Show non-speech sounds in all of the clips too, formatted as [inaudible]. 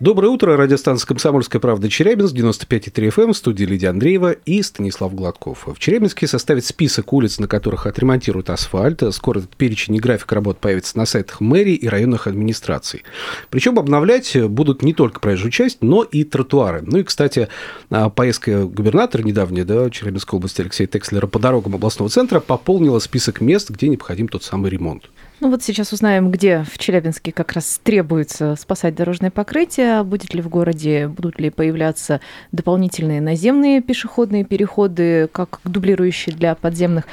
Доброе утро, радиостанция «Комсомольская правда» Челябинск, 95,3 FM, эм, в студии Лидия Андреева и Станислав Гладков. В Челябинске составит список улиц, на которых отремонтируют асфальт. Скоро этот перечень и график работ появится на сайтах мэрии и районных администраций. Причем обновлять будут не только проезжую часть, но и тротуары. Ну и, кстати, а, поездка губернатора недавняя, да, Челябинской области Алексея Текслера по дорогам областного центра пополнила список мест, где необходим тот самый ремонт. Ну вот сейчас узнаем, где в Челябинске как раз требуется спасать дорожное покрытие, будет ли в городе, будут ли появляться дополнительные наземные пешеходные переходы, как дублирующие для подземных.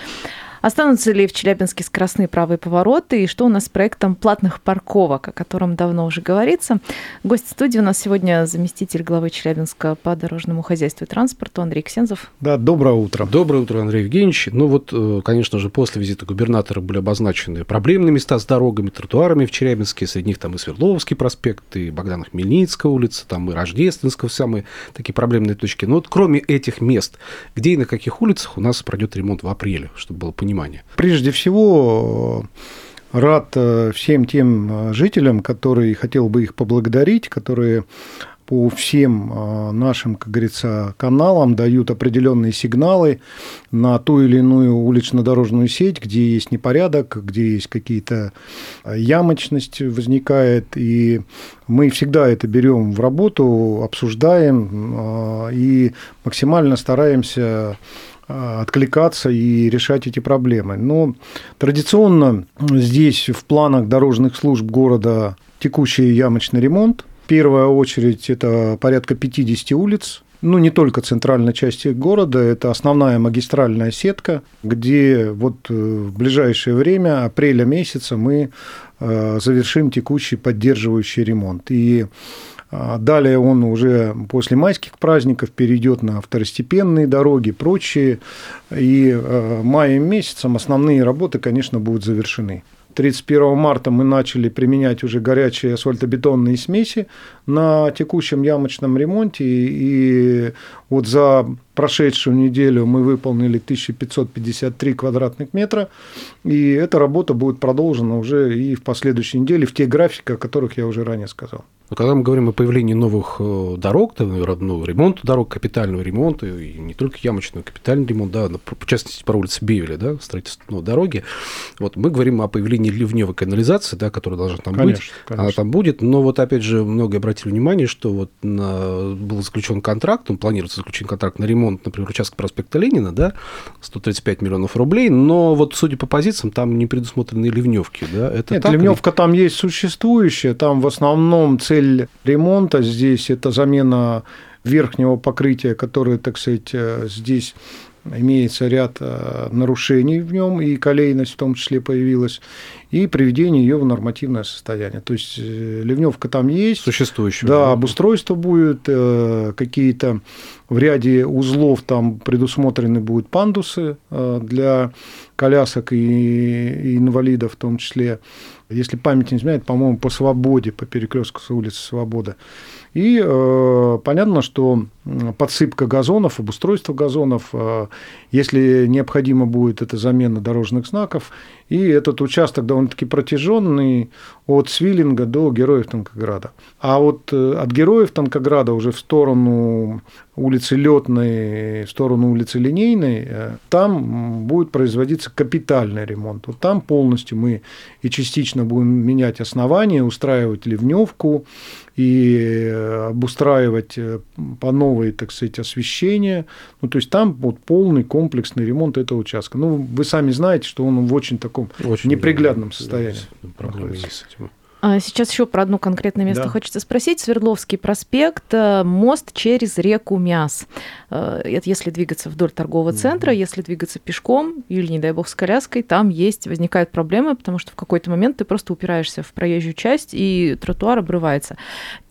Останутся ли в Челябинске скоростные правые повороты и что у нас с проектом платных парковок, о котором давно уже говорится. Гость студии у нас сегодня заместитель главы Челябинска по дорожному хозяйству и транспорту Андрей Ксензов. Да, доброе утро. Доброе утро, Андрей Евгеньевич. Ну вот, э, конечно же, после визита губернатора были обозначены проблемные места с дорогами, тротуарами в Челябинске. Среди них там и Свердловский проспект, и Богдана Хмельницкая улица, там и Рождественская, самые такие проблемные точки. Но вот кроме этих мест, где и на каких улицах у нас пройдет ремонт в апреле, чтобы было понимание? Прежде всего, рад э, всем тем э, жителям, которые хотел бы их поблагодарить, которые по всем э, нашим, как говорится, каналам дают определенные сигналы на ту или иную улично-дорожную сеть, где есть непорядок, где есть какие-то ямочность возникает, и мы всегда это берем в работу, обсуждаем и максимально стараемся откликаться и решать эти проблемы. Но традиционно здесь в планах дорожных служб города текущий ямочный ремонт. В первую очередь это порядка 50 улиц, ну, не только центральной части города, это основная магистральная сетка, где вот э, в ближайшее время, апреля месяца, мы э, завершим текущий поддерживающий ремонт. И далее он уже после майских праздников перейдет на второстепенные дороги, прочие. И э, маем месяцем основные работы, конечно, будут завершены. 31 марта мы начали применять уже горячие асфальтобетонные смеси на текущем ямочном ремонте. И вот за прошедшую неделю мы выполнили 1553 квадратных метра. И эта работа будет продолжена уже и в последующей неделе в те графики, о которых я уже ранее сказал. Но когда мы говорим о появлении новых э, дорог, да, ну, ремонта дорог, капитального ремонта, и не только ямочного, капитальный ремонт, да, в частности, по улице Бевеля, да, строительство новой дороги, вот мы говорим о появлении ливневой канализации, да, которая должна там конечно, быть, конечно. она там будет, но вот опять же многие обратили внимание, что вот на, был заключен контракт, он планируется заключен контракт на ремонт, например, участка проспекта Ленина, да, 135 миллионов рублей, но вот судя по позициям, там не предусмотрены ливневки, да, это Нет, так, ливневка или... там есть существующая, там в основном цель цель ремонта здесь – это замена верхнего покрытия, которое, так сказать, э, здесь имеется ряд э, нарушений в нем, и колейность в том числе появилась, и приведение ее в нормативное состояние. То есть э, ливневка там есть. Существующая. Да, обустройство будет, какие-то в ряде узлов там предусмотрены будут пандусы для колясок и инвалидов в том числе если память не изменяет, по-моему, по Свободе, по перекрестку с улицы Свобода. И э, понятно, что подсыпка газонов, обустройство газонов, э, если необходимо будет, это замена дорожных знаков. И этот участок довольно-таки протяженный от Свиллинга до Героев Танкограда. А вот э, от Героев Танкограда уже в сторону улицы Летной, в сторону улицы Линейной, э, там будет производиться капитальный ремонт. Вот там полностью мы и частично будем менять основания, устраивать ливневку, и обустраивать по новой, так сказать, освещение. Ну, то есть там вот полный комплексный ремонт этого участка. Ну, вы сами знаете, что он в очень таком очень неприглядном состоянии. Проблемы есть с этим. А сейчас еще про одно конкретное место да. хочется спросить. Свердловский проспект, э, мост через реку Мяс. Э, это если двигаться вдоль торгового центра, mm-hmm. если двигаться пешком или, не дай бог, с коляской, там есть, возникают проблемы, потому что в какой-то момент ты просто упираешься в проезжую часть, и тротуар обрывается.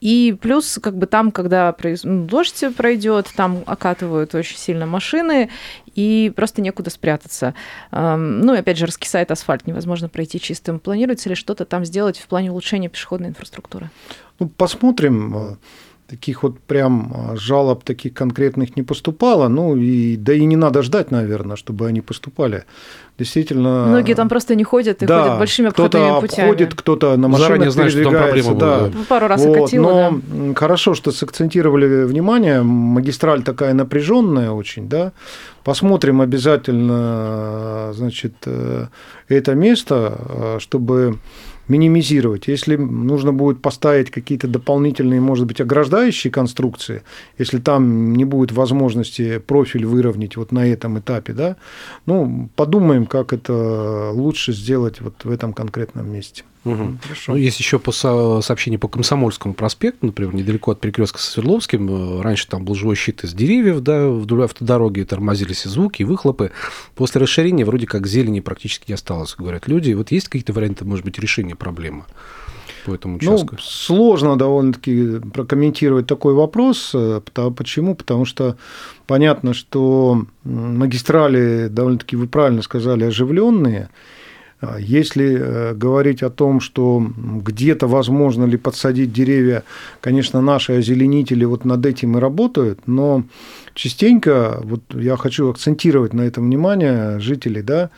И плюс, как бы там, когда ну, дождь пройдет, там окатывают очень сильно машины, и просто некуда спрятаться. Ну и опять же, раскисает асфальт, невозможно пройти чистым. Планируется ли что-то там сделать в плане улучшения пешеходной инфраструктуры? Ну, посмотрим таких вот прям а, жалоб таких конкретных не поступало. Ну, и, да и не надо ждать, наверное, чтобы они поступали. Действительно... Многие там просто не ходят и да, ходят большими обходными кто-то обходит, кто-то на машинах Заранее знает. Что там да. Ну, пару раз вот, окатило, Но да. хорошо, что сакцентировали внимание. Магистраль такая напряженная очень, да. Посмотрим обязательно, значит, э, это место, э, чтобы минимизировать. Если нужно будет поставить какие-то дополнительные, может быть, ограждающие конструкции, если там не будет возможности профиль выровнять вот на этом этапе, да, ну, подумаем, как это лучше сделать вот в этом конкретном месте. Угу. Хорошо. Ну, есть еще по сообщению по Комсомольскому проспекту, например, недалеко от перекрестка со Свердловским. Э, раньше там был живой щит из деревьев, да, вдоль автодороги тормозились и звуки, и выхлопы. После расширения вроде как зелени практически не осталось, говорят люди. Вот есть какие-то варианты, может быть, решения проблемы? по этому ну, участку? Ну, сложно довольно-таки прокомментировать такой вопрос. Э, почему? Потому что понятно, что магистрали довольно-таки, вы правильно сказали, оживленные, если э, говорить о том, что где-то возможно ли подсадить деревья, конечно, наши озеленители вот над этим и работают, но частенько, вот я хочу акцентировать на этом внимание жителей, да,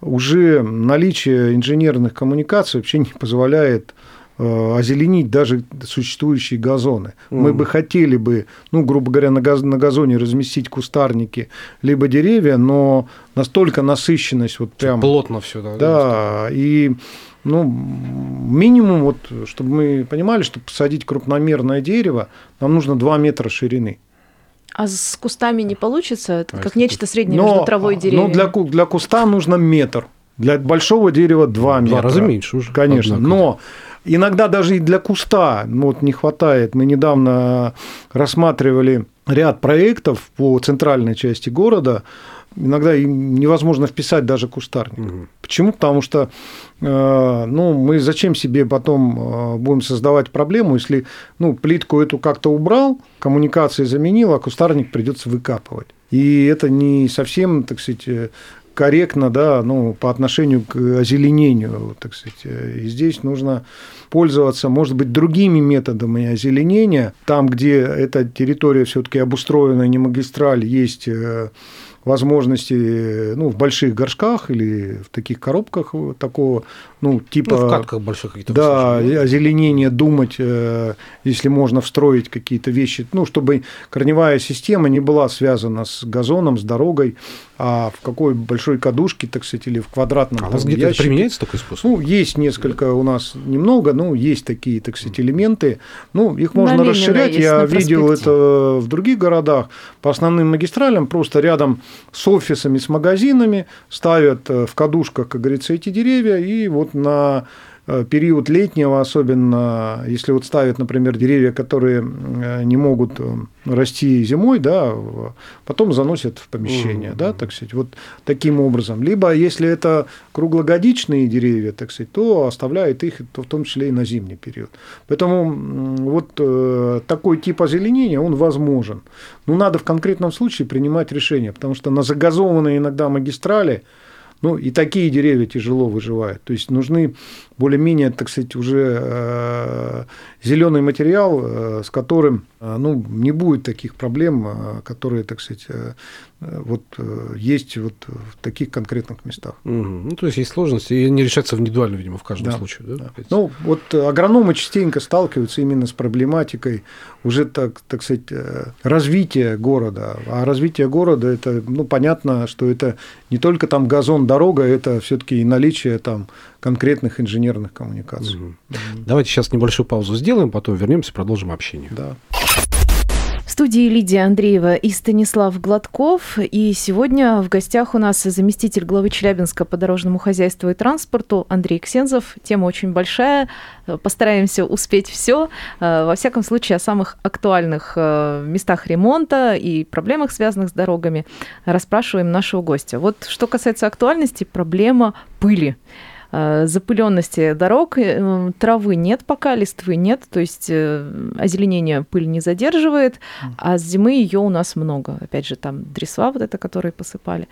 уже наличие инженерных коммуникаций вообще не позволяет озеленить даже существующие газоны. Mm. Мы бы хотели бы, ну, грубо говоря, на, газ, на газоне разместить кустарники, либо деревья, но настолько насыщенность вот прям... Плотно все, да? Да, и ну, минимум, вот, чтобы мы понимали, чтобы посадить крупномерное дерево, нам нужно 2 метра ширины. А с кустами не получится? Это а как нечто среднее но, между травой и а, деревьями? Ну, для, для куста нужно метр. Для большого дерева 2 метра. Два раза меньше уже. Конечно. Однако. Но Иногда даже и для куста вот не хватает. Мы недавно рассматривали ряд проектов по центральной части города, иногда невозможно вписать даже кустарник. Угу. Почему? Потому что э, ну, мы зачем себе потом э, будем создавать проблему, если ну, плитку эту как-то убрал, коммуникации заменил, а кустарник придется выкапывать. И это не совсем, так сказать, э, корректно, да, ну, по отношению к озеленению, так сказать. И здесь нужно пользоваться, может быть, другими методами озеленения. Там, где эта территория все-таки обустроена, не магистраль, есть э, возможности ну, в больших горшках или в таких коробках такого, ну, типа... Ну, в катках больших каких-то. Да, озеленение, думать, э, если можно встроить какие-то вещи, ну, чтобы корневая система не была связана с газоном, с дорогой, а в какой большой кадушке, так сказать, или в квадратном А у вас где-то применяется такой способ? Ну, есть несколько у нас немного, ну, есть такие, так сказать, элементы. Ну, их можно на расширять. Я видел это в других городах. По основным магистралям просто рядом с офисами, с магазинами ставят э, в кадушках, как говорится, эти деревья, и вот на период летнего, особенно если вот ставят, например, деревья, которые э, не могут э, расти зимой, да, потом заносят в помещение, mm-hmm. да, так сказать, вот таким образом. Либо если это круглогодичные деревья, так сказать, то оставляют их в том числе и на зимний период. Поэтому вот такой тип озеленения, он возможен. Но надо в конкретном случае принимать решение, потому что на загазованные иногда магистрали ну, и такие деревья тяжело выживают. То есть нужны более-менее, так сказать, уже э, зеленый материал, э, с которым э, ну, не будет таких проблем, которые, так сказать, вот есть вот в таких конкретных местах. Угу. Ну, то есть есть сложности, и они решаются индивидуально, видимо, в каждом да. случае. Да? Да. Ну, вот агрономы частенько сталкиваются именно с проблематикой уже, так, так сказать, развития города. А развитие города, это, ну, понятно, что это не только там газон, дорога, это все-таки и наличие там конкретных инженерных коммуникаций. Угу. Давайте сейчас небольшую паузу сделаем, потом вернемся, продолжим общение. Да. Студии Лидия Андреева и Станислав Гладков. И сегодня в гостях у нас заместитель главы Челябинска по дорожному хозяйству и транспорту Андрей Ксензов. Тема очень большая. Постараемся успеть все. Во всяком случае, о самых актуальных э, местах ремонта и проблемах, связанных с дорогами, расспрашиваем нашего гостя. Вот что касается актуальности, проблема пыли. Э, запыленности дорог, э, травы нет пока, листвы нет, то есть э, озеленение пыль не задерживает, а с зимы ее у нас много. Опять же, там дресва вот это, которые посыпали.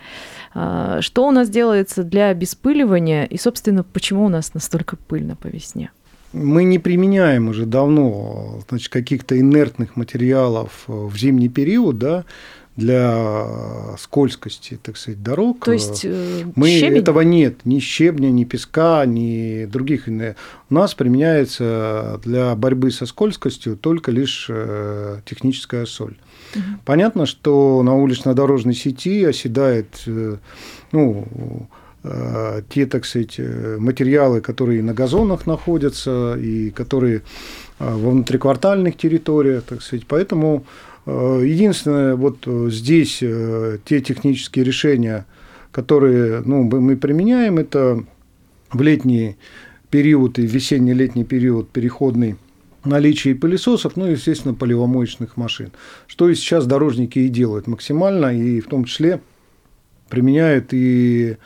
Что у нас делается для обеспыливания и, собственно, почему у нас настолько пыльно по весне? мы не применяем уже давно значит, каких-то инертных материалов в зимний период, да, для скользкости, так сказать, дорог. То есть э, мы щебень? этого нет, ни щебня, ни песка, ни других. У нас применяется для борьбы со скользкостью только лишь э, техническая соль. Угу. Понятно, что на улично-дорожной сети оседает, э, ну, те, так сказать, материалы, которые на газонах находятся и которые во внутриквартальных территориях, так сказать. Поэтому единственное, вот э, здесь э, те технические решения, которые ну, мы применяем, это в летний период и весенне-летний период переходный наличие пылесосов, ну и, естественно, поливомоечных машин. Что и сейчас дорожники и делают максимально, и в том числе применяют и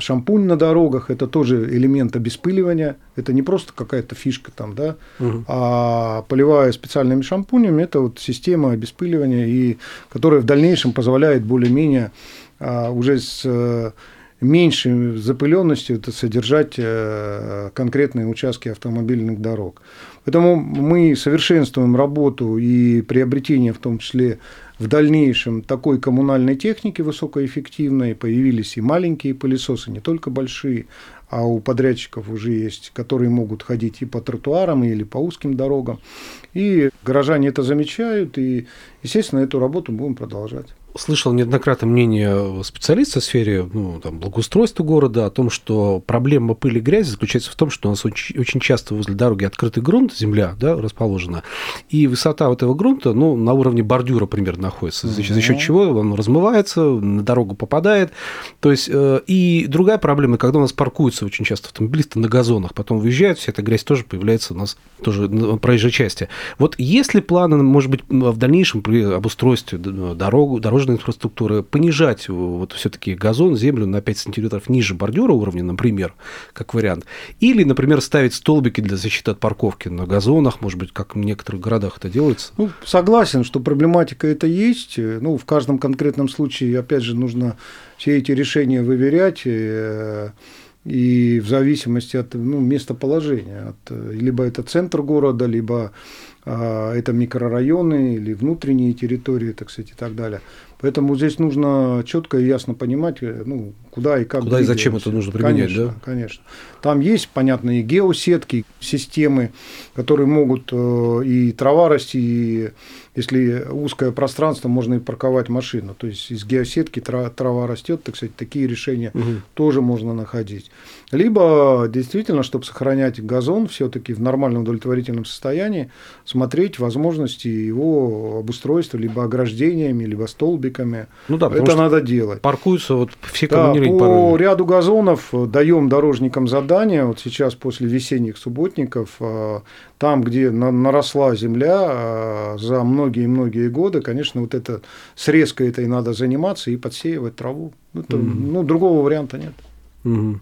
шампунь на дорогах – это тоже элемент обеспыливания. Это не просто какая-то фишка там, да, угу. а поливая специальными шампунями – это вот система обеспыливания, и, которая в дальнейшем позволяет более-менее а, уже с э, меньшей запыленностью это содержать э, конкретные участки автомобильных дорог. Поэтому мы совершенствуем работу и приобретение, в том числе в дальнейшем такой коммунальной техники высокоэффективной. Появились и маленькие пылесосы, не только большие, а у подрядчиков уже есть, которые могут ходить и по тротуарам, или по узким дорогам. И горожане это замечают, и, естественно, эту работу будем продолжать слышал неоднократно мнение специалиста в сфере ну, там, благоустройства города о том, что проблема пыли и грязи заключается в том, что у нас очень, очень часто возле дороги открытый грунт, земля да, расположена, и высота этого грунта ну, на уровне бордюра примерно находится, за, за счет чего он размывается, на дорогу попадает. То есть, э, и другая проблема, когда у нас паркуются очень часто автомобилисты на газонах, потом выезжают, вся эта грязь тоже появляется у нас тоже на проезжей части. Вот есть ли планы, может быть, в дальнейшем при обустройстве дорогу, дорожного дорожной инфраструктуры понижать вот все-таки газон, землю на 5 сантиметров ниже бордюра уровня, например, как вариант. Или, например, ставить столбики для защиты от парковки на газонах, может быть, как в некоторых городах это делается. Ну, согласен, что проблематика это есть. Ну, в каждом конкретном случае, опять же, нужно все эти решения выверять э, и в зависимости от ну, местоположения. От, либо это центр города, либо это микрорайоны или внутренние территории, так сказать, и так далее. Поэтому здесь нужно четко и ясно понимать, э, ну, куда и как. Куда и зачем это нужно применять, конечно, да? Конечно. Там есть, понятные геосетки, системы, которые могут э, и трава расти, и если узкое пространство, можно и парковать машину. То есть из геосетки трава растет, так сказать, такие решения угу. тоже можно находить. Либо действительно, чтобы сохранять газон все-таки в нормальном удовлетворительном состоянии, смотреть возможности его обустройства либо ограждениями, либо столбиками. Ну да, это надо делать. Паркуются вот все да, по парами. ряду газонов даем дорожникам задания. Вот сейчас после весенних субботников, а, там, где наросла земля а, за многие-многие годы, конечно, вот это срезкой этой надо заниматься и подсеивать траву. Это, mm-hmm. Ну, другого варианта нет. Угу.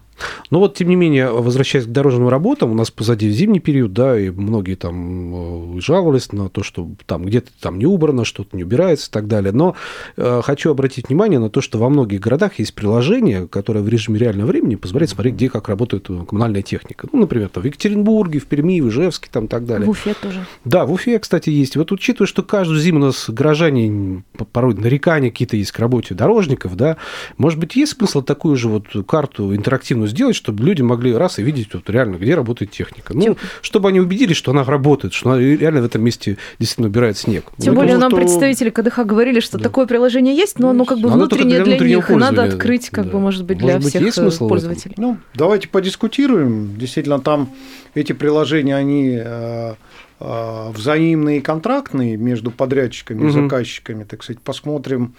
Но вот, тем не менее, возвращаясь к дорожным работам, у нас позади зимний период, да, и многие там э, жаловались на то, что там где-то там не убрано, что-то не убирается и так далее. Но э, хочу обратить внимание на то, что во многих городах есть приложение, которое в режиме реального времени позволяет смотреть, где как работает э, коммунальная техника. Ну, например, там, в Екатеринбурге, в Перми, в Ижевске там, и так далее. В Уфе тоже. Да, в Уфе, кстати, есть. Вот учитывая, что каждую зиму у нас горожане порой нарекания какие-то есть к работе дорожников, да, может быть, есть смысл такую же вот карту интерактивную сделать, чтобы люди могли раз и видеть вот реально, где работает техника. Ну, чтобы они убедились, что она работает, что она реально в этом месте действительно убирает снег. Тем более нам что... представители КДХ говорили, что да. такое приложение есть, но оно как бы внутреннее для, для них, и надо открыть, как да. бы, может быть, для может всех быть, есть пользователей. Ну, давайте подискутируем. Действительно, там эти приложения, они э, э, взаимные и контрактные между подрядчиками и заказчиками, так сказать, посмотрим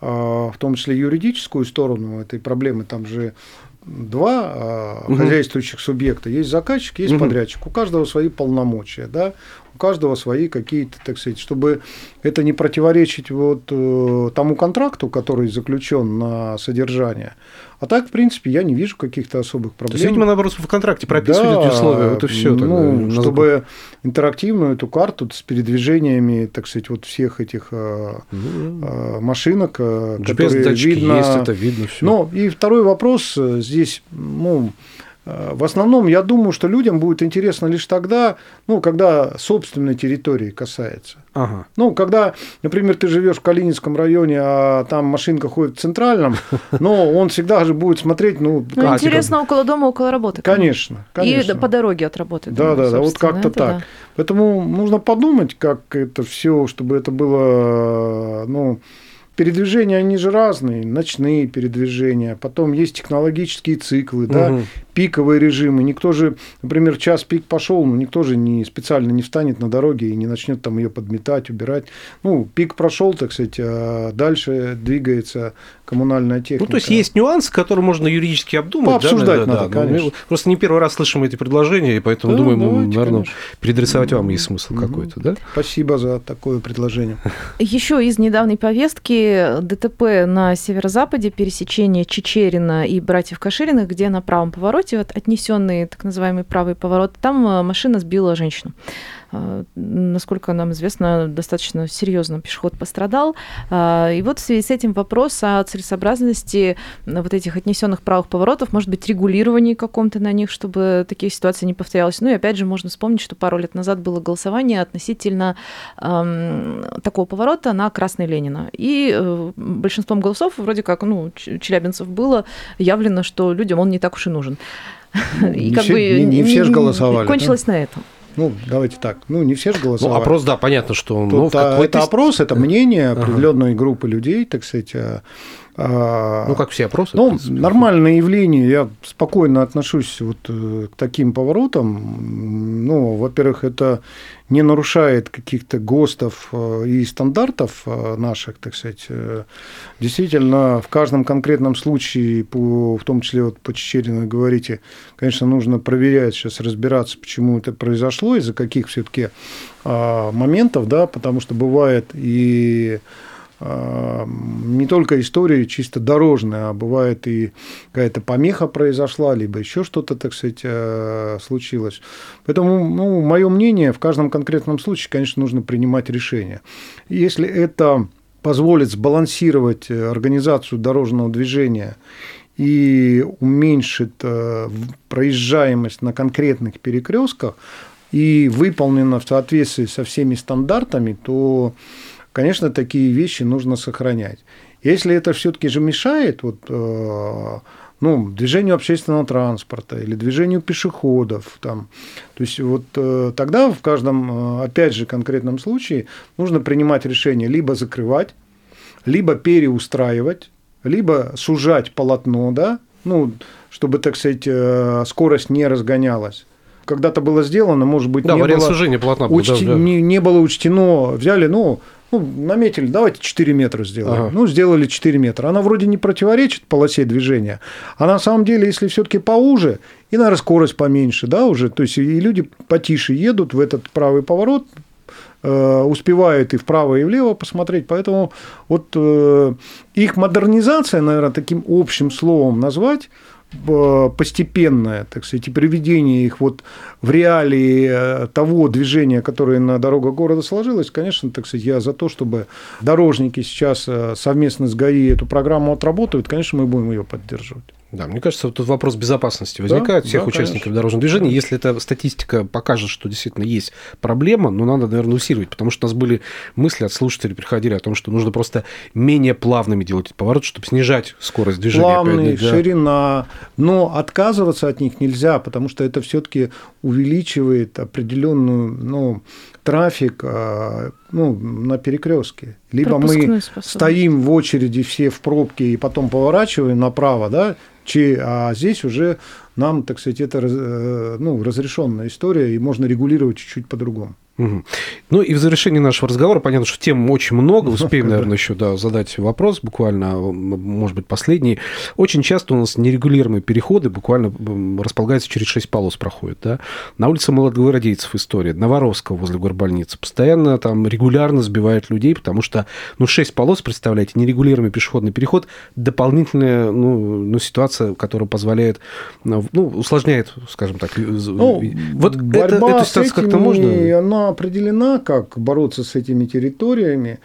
э, в том числе юридическую сторону этой проблемы. Там же два угу. хозяйствующих субъекта. Есть заказчик, есть угу. подрядчик. У каждого свои полномочия, да, каждого свои какие-то, так сказать, чтобы это не противоречить вот э, тому контракту, который заключен на содержание. А так, в принципе, я не вижу каких-то особых проблем. То есть, видимо, наоборот, в контракте прописывают да, эти условия, вот и все. Ну, тогда. чтобы интерактивную эту карту с передвижениями, так сказать, вот всех этих ну, машинок, GPS которые видно. есть, это видно все. Но и второй вопрос здесь, ну, в основном, я думаю, что людям будет интересно лишь тогда, ну, когда собственной территории касается. Ага. Ну, когда, например, ты живешь в Калининском районе, а там машинка ходит в центральном, [laughs] но он всегда же будет смотреть, ну, ну как, интересно типа... около дома, около работы. Конечно, конечно. И по дороге от работы. Да, да, да, вот как-то так. Да. Поэтому нужно подумать, как это все, чтобы это было, ну, передвижения, они же разные, ночные передвижения, потом есть технологические циклы, угу. да, пиковые режимы. Никто же, например, час пик пошел, но никто же не специально не встанет на дороге и не начнет там ее подметать, убирать. Ну, пик прошел, так сказать, а дальше двигается коммунальная техника. Ну, то есть есть нюансы, которые можно юридически обдумать. Пообсуждать да, надо, да, конечно. Мы просто не первый раз слышим эти предложения, и поэтому да, думаем, давайте, наверное, конечно. переадресовать вам есть смысл угу. какой-то, да? Спасибо за такое предложение. Еще из недавней повестки ДТП на северо-западе, пересечение Чечерина и братьев Кашириных, где на правом повороте, вот отнесенный так называемый правый поворот, там э, машина сбила женщину. А, насколько нам известно, достаточно серьезно пешеход пострадал. А, и вот в связи с этим вопрос о целесообразности вот этих отнесенных правых поворотов, может быть, регулировании каком-то на них, чтобы такие ситуации не повторялось. Ну и опять же, можно вспомнить, что пару лет назад было голосование относительно эм, такого поворота на Красной Ленина. И э, большинством голосов вроде как, ну, челябинцев было явлено, что людям он не так уж и нужен. И не как все, бы не, не все же голосовали. Кончилось да? на этом. Ну, давайте так. Ну, не все же голосовали. Ну, опрос, да, понятно, что ну, это опрос, это мнение определенной ага. группы людей, так сказать, а, а, ну, как все опросы. Ну, нормальное явление. Я спокойно отношусь вот э, к таким поворотам. Ну, во-первых, это не нарушает каких-то ГОСТов э, и стандартов э, наших, так сказать. Действительно, в каждом конкретном случае, по, в том числе вот по Чечерину говорите, конечно, нужно проверять, сейчас разбираться, почему это произошло, из-за каких все-таки а, моментов, да, потому что бывает и не только история чисто дорожная, а бывает и какая-то помеха произошла, либо еще что-то, так сказать, э, случилось. Поэтому, ну, мое мнение, в каждом конкретном случае, конечно, нужно принимать решение. Если это позволит сбалансировать организацию дорожного движения и уменьшит э, проезжаемость на конкретных перекрестках и выполнено в соответствии со всеми стандартами, то конечно, такие вещи нужно сохранять. Если это все-таки же мешает вот, э, ну, движению общественного транспорта или движению пешеходов, там, то есть вот э, тогда в каждом, э, опять же, конкретном случае нужно принимать решение либо закрывать, либо переустраивать, либо сужать полотно, да, ну, чтобы, так сказать, скорость не разгонялась когда-то было сделано, может быть, да, не, было сужения полотна учти... да, да. Не, не было учтено, взяли, ну, ну, наметили, давайте 4 метра сделаем. Ага. Ну, сделали 4 метра. Она вроде не противоречит полосе движения, а на самом деле, если все-таки поуже, и, наверное, скорость поменьше, да, уже, то есть и люди потише едут в этот правый поворот, э, успевают и вправо, и влево посмотреть. Поэтому вот э, их модернизация, наверное, таким общим словом назвать – постепенное, так сказать, и приведение их вот в реалии э, того движения, которое на дорогах города сложилось, конечно, так сказать, я за то, чтобы дорожники сейчас э, совместно с ГАИ эту программу отработают, конечно, мы будем ее поддерживать. Да, мне кажется, тут вопрос безопасности возникает да, всех да, участников конечно. дорожного движения. Если эта статистика покажет, что действительно есть проблема, ну, надо, наверное, усиливать, потому что у нас были мысли от слушателей, приходили о том, что нужно просто менее плавными делать эти повороты, чтобы снижать скорость движения. Плавные, да. ширина, но отказываться от них нельзя, потому что это все-таки увеличивает определенную, ну, трафик а, ну, на перекрестке. Либо мы стоим в очереди все в пробке и потом поворачиваем направо, да, а здесь уже нам, так сказать, это э, ну, разрешенная история, и можно регулировать чуть-чуть по-другому. Угу. Ну и в завершении нашего разговора, понятно, что тем очень много, [laughs] успеем, наверное, еще да, задать вопрос, буквально, может быть, последний. Очень часто у нас нерегулируемые переходы буквально располагаются через 6 полос проходят. Да? На улице Молодогвардейцев история, Новоросского возле горбольницы. Постоянно там регулярно сбивают людей, потому что, ну, 6 полос, представляете, нерегулируемый пешеходный переход, дополнительная, ну, ну ситуация, которая позволяет, ну, усложняет, скажем так. Ну, вот это, эту ситуацию как-то можно? Она определена, как бороться с этими территориями.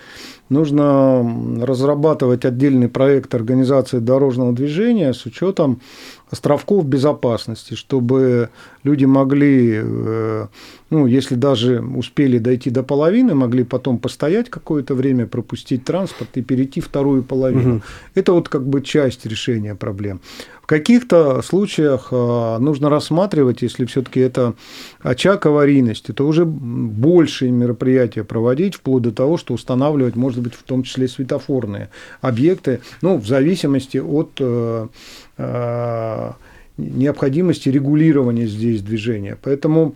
Нужно разрабатывать отдельный проект организации дорожного движения с учетом островков безопасности, чтобы люди могли, э, ну, если даже успели дойти до половины, могли потом постоять какое-то время, пропустить транспорт и перейти вторую половину. Угу. Это вот как бы часть решения проблем. В каких-то случаях э, нужно рассматривать, если все-таки это очаг аварийности, то уже большие мероприятия проводить, вплоть до того, что устанавливать, может быть, в том числе светофорные объекты, ну, в зависимости от э, необходимости регулирования здесь движения. Поэтому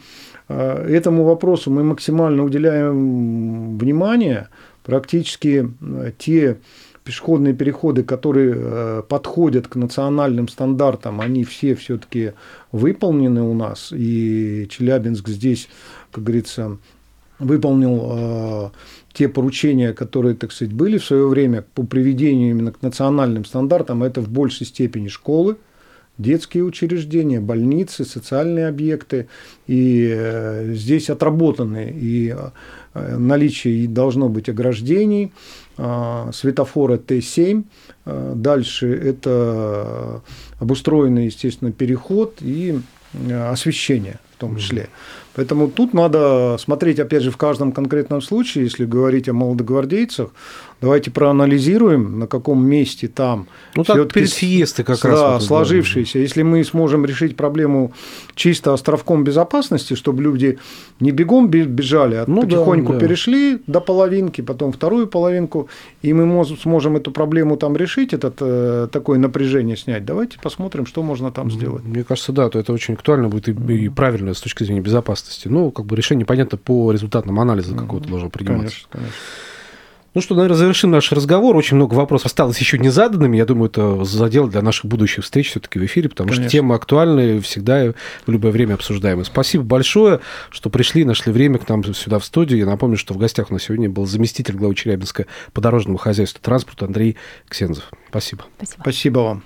э, этому вопросу мы максимально уделяем внимание. Практически э, те пешеходные переходы, которые подходят к национальным стандартам, они все все-таки выполнены у нас. И Челябинск здесь, как говорится, выполнил те поручения, которые, так сказать, были в свое время по приведению именно к национальным стандартам, это в большей степени школы, детские учреждения, больницы, социальные объекты. И э, здесь отработаны и э, наличие должно быть ограждений, э, светофора Т7, дальше это обустроенный, естественно, переход и освещение в том числе. Поэтому тут надо смотреть, опять же, в каждом конкретном случае, если говорить о молодогвардейцах, давайте проанализируем, на каком месте там ну, так перед сиесты как да, раз вот сложившиеся. Да. Если мы сможем решить проблему чисто островком безопасности, чтобы люди не бегом бежали, а ну, потихоньку да, да. перешли до половинки, потом вторую половинку, и мы сможем эту проблему там решить, это э, такое напряжение снять, давайте посмотрим, что можно там сделать. Мне кажется, да, то это очень актуально будет и, и правильно с точки зрения безопасности. Ну, как бы решение понятно по результатам анализа какого-то должно приниматься. Конечно, конечно. Ну что, наверное, завершим наш разговор. Очень много вопросов осталось еще не заданными. Я думаю, это задел для наших будущих встреч все-таки в эфире, потому Конечно. что темы актуальные, всегда в любое время обсуждаемые. Спасибо большое, что пришли, нашли время к нам сюда в студию. Я напомню, что в гостях у нас сегодня был заместитель главы Челябинска по дорожному хозяйству транспорта Андрей Ксензов. Спасибо. Спасибо, Спасибо вам.